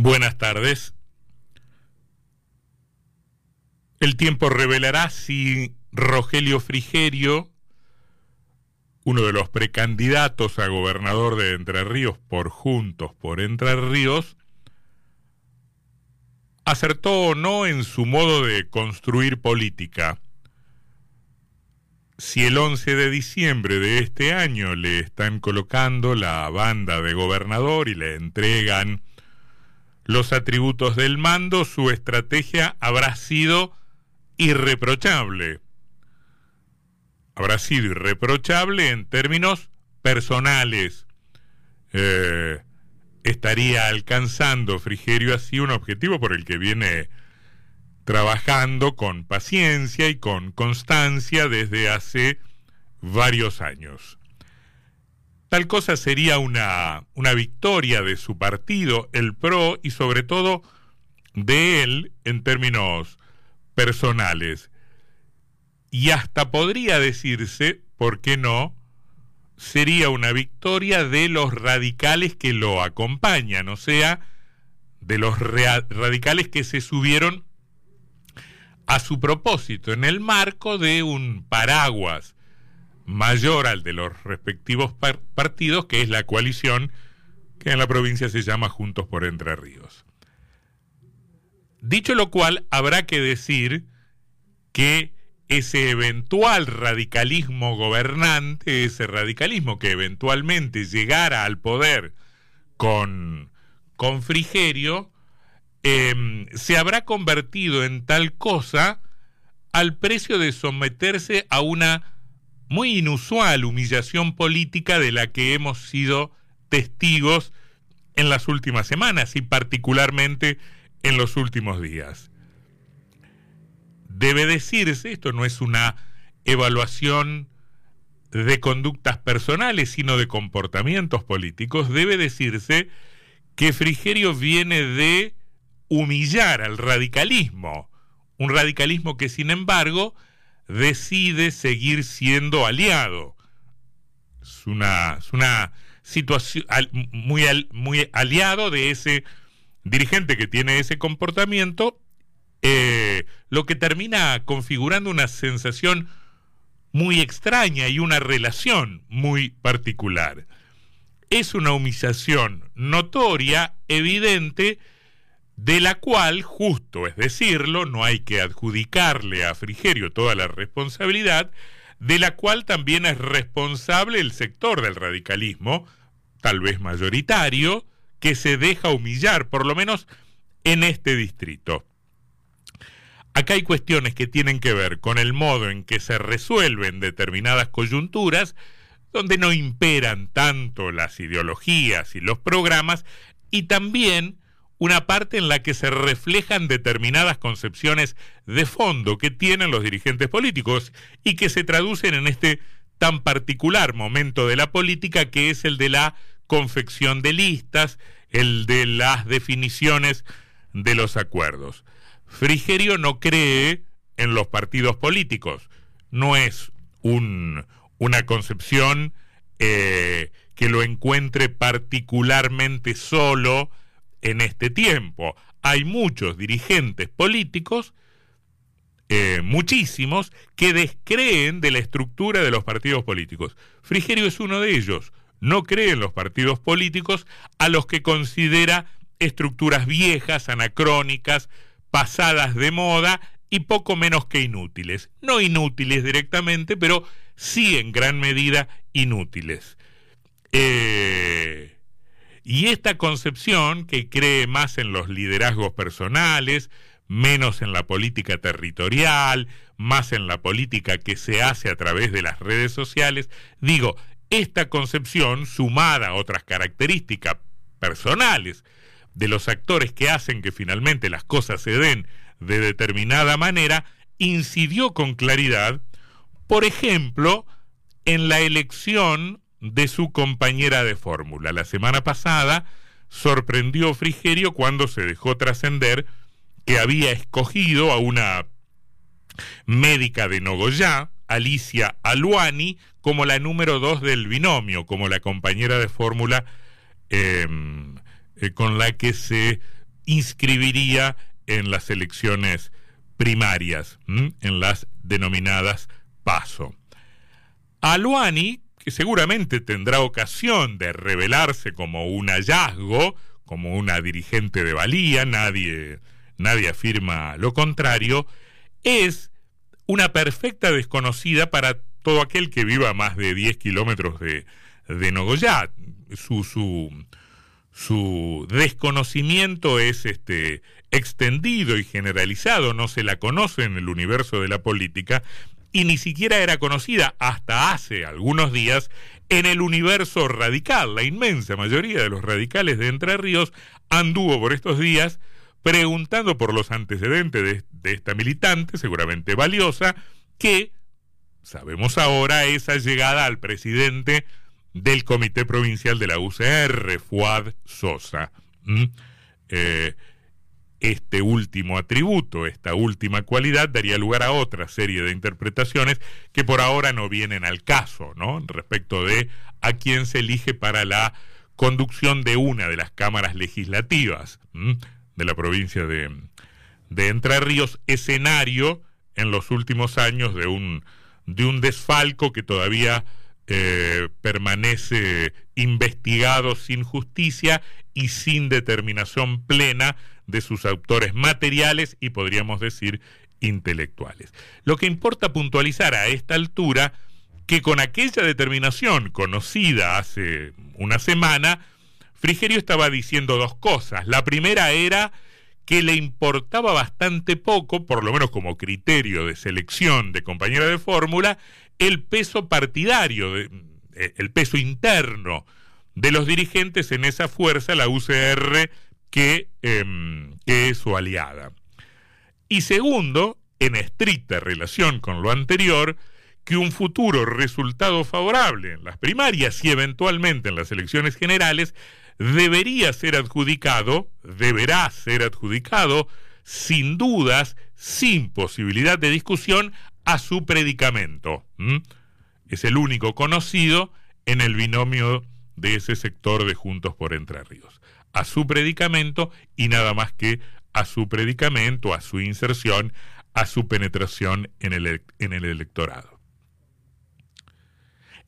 Buenas tardes. El tiempo revelará si Rogelio Frigerio, uno de los precandidatos a gobernador de Entre Ríos por Juntos por Entre Ríos, acertó o no en su modo de construir política. Si el 11 de diciembre de este año le están colocando la banda de gobernador y le entregan los atributos del mando, su estrategia habrá sido irreprochable. Habrá sido irreprochable en términos personales. Eh, estaría alcanzando Frigerio así un objetivo por el que viene trabajando con paciencia y con constancia desde hace varios años. Tal cosa sería una, una victoria de su partido, el PRO, y sobre todo de él en términos personales. Y hasta podría decirse, ¿por qué no? Sería una victoria de los radicales que lo acompañan, o sea, de los radicales que se subieron a su propósito en el marco de un paraguas mayor al de los respectivos partidos, que es la coalición que en la provincia se llama Juntos por Entre Ríos. Dicho lo cual, habrá que decir que ese eventual radicalismo gobernante, ese radicalismo que eventualmente llegara al poder con, con Frigerio, em, se habrá convertido en tal cosa al precio de someterse a una muy inusual humillación política de la que hemos sido testigos en las últimas semanas y particularmente en los últimos días. Debe decirse, esto no es una evaluación de conductas personales, sino de comportamientos políticos, debe decirse que Frigerio viene de humillar al radicalismo, un radicalismo que sin embargo decide seguir siendo aliado. Es una, una situación muy, muy aliado de ese dirigente que tiene ese comportamiento, eh, lo que termina configurando una sensación muy extraña y una relación muy particular. Es una humillación notoria, evidente, de la cual, justo es decirlo, no hay que adjudicarle a Frigerio toda la responsabilidad, de la cual también es responsable el sector del radicalismo, tal vez mayoritario, que se deja humillar, por lo menos en este distrito. Acá hay cuestiones que tienen que ver con el modo en que se resuelven determinadas coyunturas, donde no imperan tanto las ideologías y los programas, y también una parte en la que se reflejan determinadas concepciones de fondo que tienen los dirigentes políticos y que se traducen en este tan particular momento de la política que es el de la confección de listas, el de las definiciones de los acuerdos. Frigerio no cree en los partidos políticos, no es un, una concepción eh, que lo encuentre particularmente solo en este tiempo. Hay muchos dirigentes políticos, eh, muchísimos, que descreen de la estructura de los partidos políticos. Frigerio es uno de ellos. No cree en los partidos políticos a los que considera estructuras viejas, anacrónicas, pasadas de moda y poco menos que inútiles. No inútiles directamente, pero sí en gran medida inútiles. Eh, y esta concepción, que cree más en los liderazgos personales, menos en la política territorial, más en la política que se hace a través de las redes sociales, digo, esta concepción, sumada a otras características personales de los actores que hacen que finalmente las cosas se den de determinada manera, incidió con claridad, por ejemplo, en la elección de su compañera de fórmula. La semana pasada sorprendió Frigerio cuando se dejó trascender que había escogido a una médica de Nogoyá, Alicia Aluani, como la número dos del binomio, como la compañera de fórmula em, eh, con la que se inscribiría en las elecciones primarias, en las denominadas PASO. Aluani, seguramente tendrá ocasión de revelarse como un hallazgo, como una dirigente de valía, nadie, nadie afirma lo contrario, es una perfecta desconocida para todo aquel que viva a más de 10 kilómetros de, de Nogoyá. Su, su, su desconocimiento es este, extendido y generalizado, no se la conoce en el universo de la política y ni siquiera era conocida hasta hace algunos días en el universo radical. La inmensa mayoría de los radicales de Entre Ríos anduvo por estos días preguntando por los antecedentes de, esta militante, seguramente valiosa, que sabemos ahora esa llegada al presidente del Comité Provincial de la UCR, Fuad Sosa. Eh, este último atributo, esta última cualidad, daría lugar a otra serie de interpretaciones que por ahora no vienen al caso, ¿no? Respecto de a quién se elige para la conducción de una de las cámaras legislativas de la provincia de, de Entre Ríos, escenario en los últimos años de un, de un desfalco que todavía eh, permanece investigado sin justicia y sin determinación plena de sus autores materiales y podríamos decir intelectuales. Lo que importa puntualizar a esta altura que con aquella determinación conocida hace una semana, Frigerio estaba diciendo dos cosas. La primera era que le importaba bastante poco, por lo menos como criterio de selección de compañera de fórmula, el peso partidario, eh, el peso interno de los dirigentes en esa fuerza, la UCR, que, em, que es su aliada. Y segundo, en estricta relación con lo anterior, que un futuro resultado favorable en las primarias y eventualmente en las elecciones generales debería ser adjudicado, deberá ser adjudicado, sin dudas, sin posibilidad de discusión, a su predicamento. Es el único conocido en el binomio de ese sector de Juntos por Entre Ríos. A su predicamento y nada más que a su predicamento, a su inserción, a su penetración en el, en el electorado.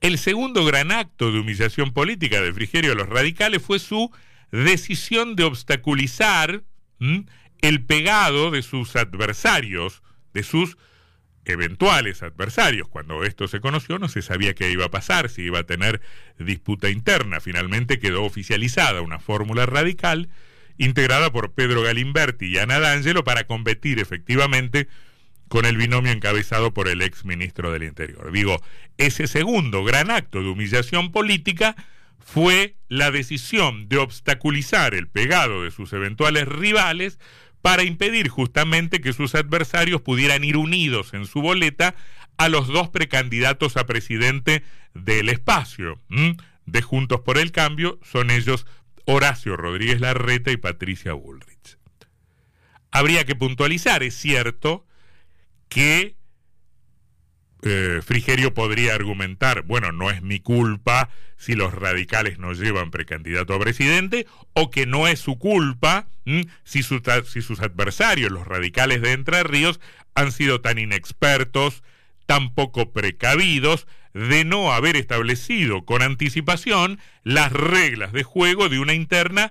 El segundo gran acto de humillación política de Frigerio a los radicales fue su decisión de obstaculizar el pegado de sus adversarios, de sus eventuales adversarios. Cuando esto se conoció no se sabía qué iba a pasar, si iba a tener disputa interna. Finalmente quedó oficializada una fórmula radical integrada por Pedro Galimberti y Ana D'Angelo para competir efectivamente con el binomio encabezado por el ex ministro del Interior. Digo, ese segundo gran acto de humillación política fue la decisión de obstaculizar el pegado de sus eventuales rivales para impedir justamente que sus adversarios pudieran ir unidos en su boleta a los dos precandidatos a presidente del espacio de Juntos por el Cambio, son ellos Horacio Rodríguez Larreta y Patricia Bullrich. Habría que puntualizar, es cierto, que eh, Frigerio podría argumentar, bueno, no es mi culpa si los radicales no llevan precandidato a presidente, o que no es su culpa si, si sus adversarios, los radicales de Entre Ríos, han sido tan inexpertos, tan poco precavidos, de no haber establecido con anticipación las reglas de juego de una interna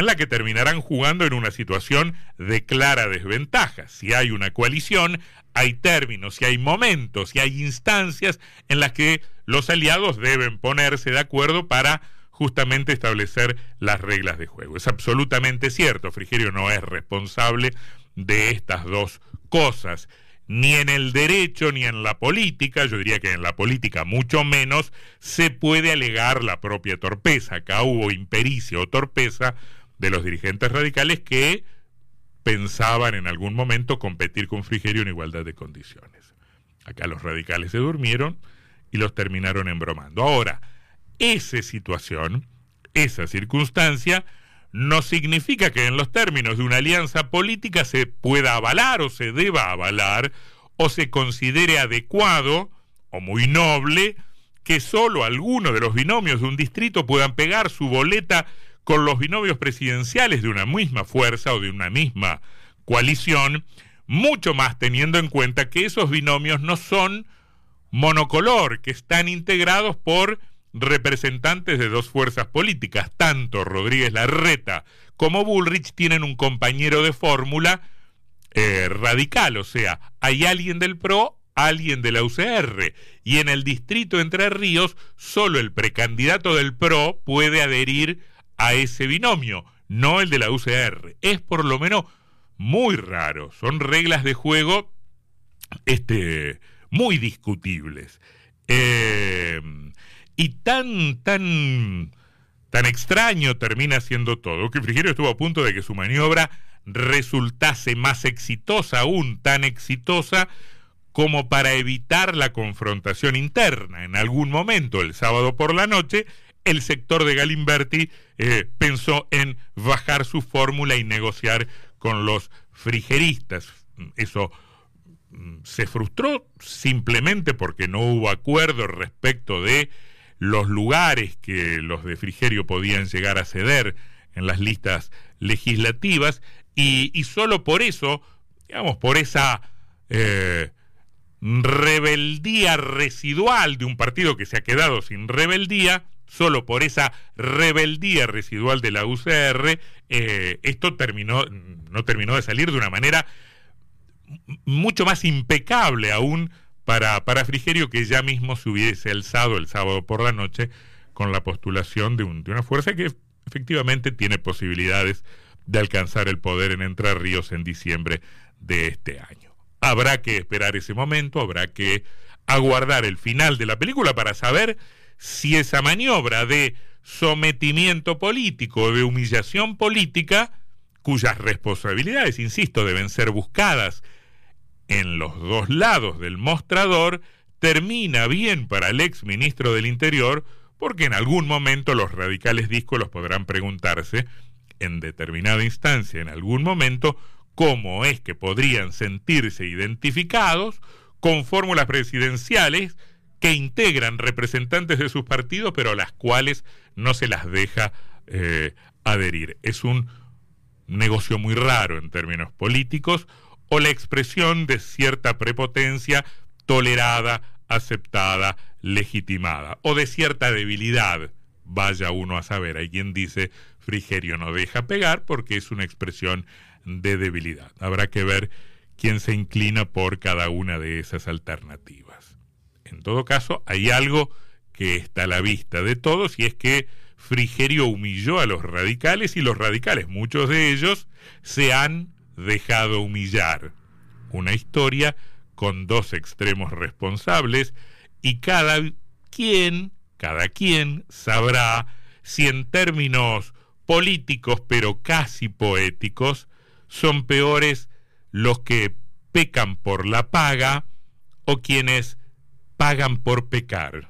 en la que terminarán jugando en una situación de clara desventaja. Si hay una coalición, hay términos y hay momentos y hay instancias en las que los aliados deben ponerse de acuerdo para justamente establecer las reglas de juego. Es absolutamente cierto, Frigerio no es responsable de estas dos cosas, ni en el derecho ni en la política, yo diría que en la política mucho menos, se puede alegar la propia torpeza. Acá hubo impericia o torpeza de los dirigentes radicales que pensaban en algún momento competir con Frigerio en igualdad de condiciones. Acá los radicales se durmieron y los terminaron embromando. Ahora, esa situación, esa circunstancia, no significa que en los términos de una alianza política se pueda avalar o se deba avalar o se considere adecuado o muy noble que solo algunos de los binomios de un distrito puedan pegar su boleta con los binomios presidenciales de una misma fuerza o de una misma coalición, mucho más teniendo en cuenta que esos binomios no son monocolor, que están integrados por representantes de dos fuerzas políticas. Tanto Rodríguez Larreta como Bullrich tienen un compañero de fórmula eh, radical, o sea, hay alguien del PRO, alguien de la UCR, y en el distrito Entre Ríos solo el precandidato del PRO puede adherir a ese binomio, no el de la UCR. Es por lo menos muy raro, son reglas de juego este, muy discutibles. Eh, y tan, tan, tan extraño termina siendo todo, que Frigerio estuvo a punto de que su maniobra resultase más exitosa aún, tan exitosa como para evitar la confrontación interna. En algún momento, el sábado por la noche, el sector de Galimberti eh, pensó en bajar su fórmula y negociar con los frigeristas. Eso mm, se frustró simplemente porque no hubo acuerdo respecto de los lugares que los de Frigerio podían llegar a ceder en las listas legislativas y, solo por eso, digamos, por esa eh, rebeldía residual de un partido que se ha quedado sin rebeldía, solo por esa rebeldía residual de la UCR, eh, esto terminó, no terminó de salir de una manera mucho más impecable aún para, para Frigerio, que ya mismo se hubiese alzado el sábado por la noche con la postulación de, de una fuerza que efectivamente tiene posibilidades de alcanzar el poder en Entre Ríos en diciembre de este año. Habrá que esperar ese momento, habrá que aguardar el final de la película para saber si esa maniobra de sometimiento político, de humillación política, cuyas responsabilidades, insisto, deben ser buscadas en los dos lados del mostrador, termina bien para el ex ministro del Interior, porque en algún momento los radicales díscolos podrán preguntarse en determinada instancia, en algún momento, cómo es que podrían sentirse identificados con fórmulas presidenciales que integran representantes de sus partidos, pero a las cuales no se las deja eh, adherir. Es un negocio muy raro en términos políticos, o la expresión de cierta prepotencia tolerada, aceptada, legitimada, o de cierta debilidad. Vaya uno a saber, hay quien dice Frigerio no deja pegar porque es una expresión de debilidad. Habrá que ver quién se inclina por cada una de esas alternativas. En todo caso, hay algo que está a la vista de todos y es que Frigerio humilló a los radicales y los radicales, muchos de ellos, se han dejado humillar. Una historia con dos extremos responsables y cada quien, cada quien sabrá si en términos políticos, pero casi poéticos, son peores los que pecan por la paga o quienes pagan por pecar.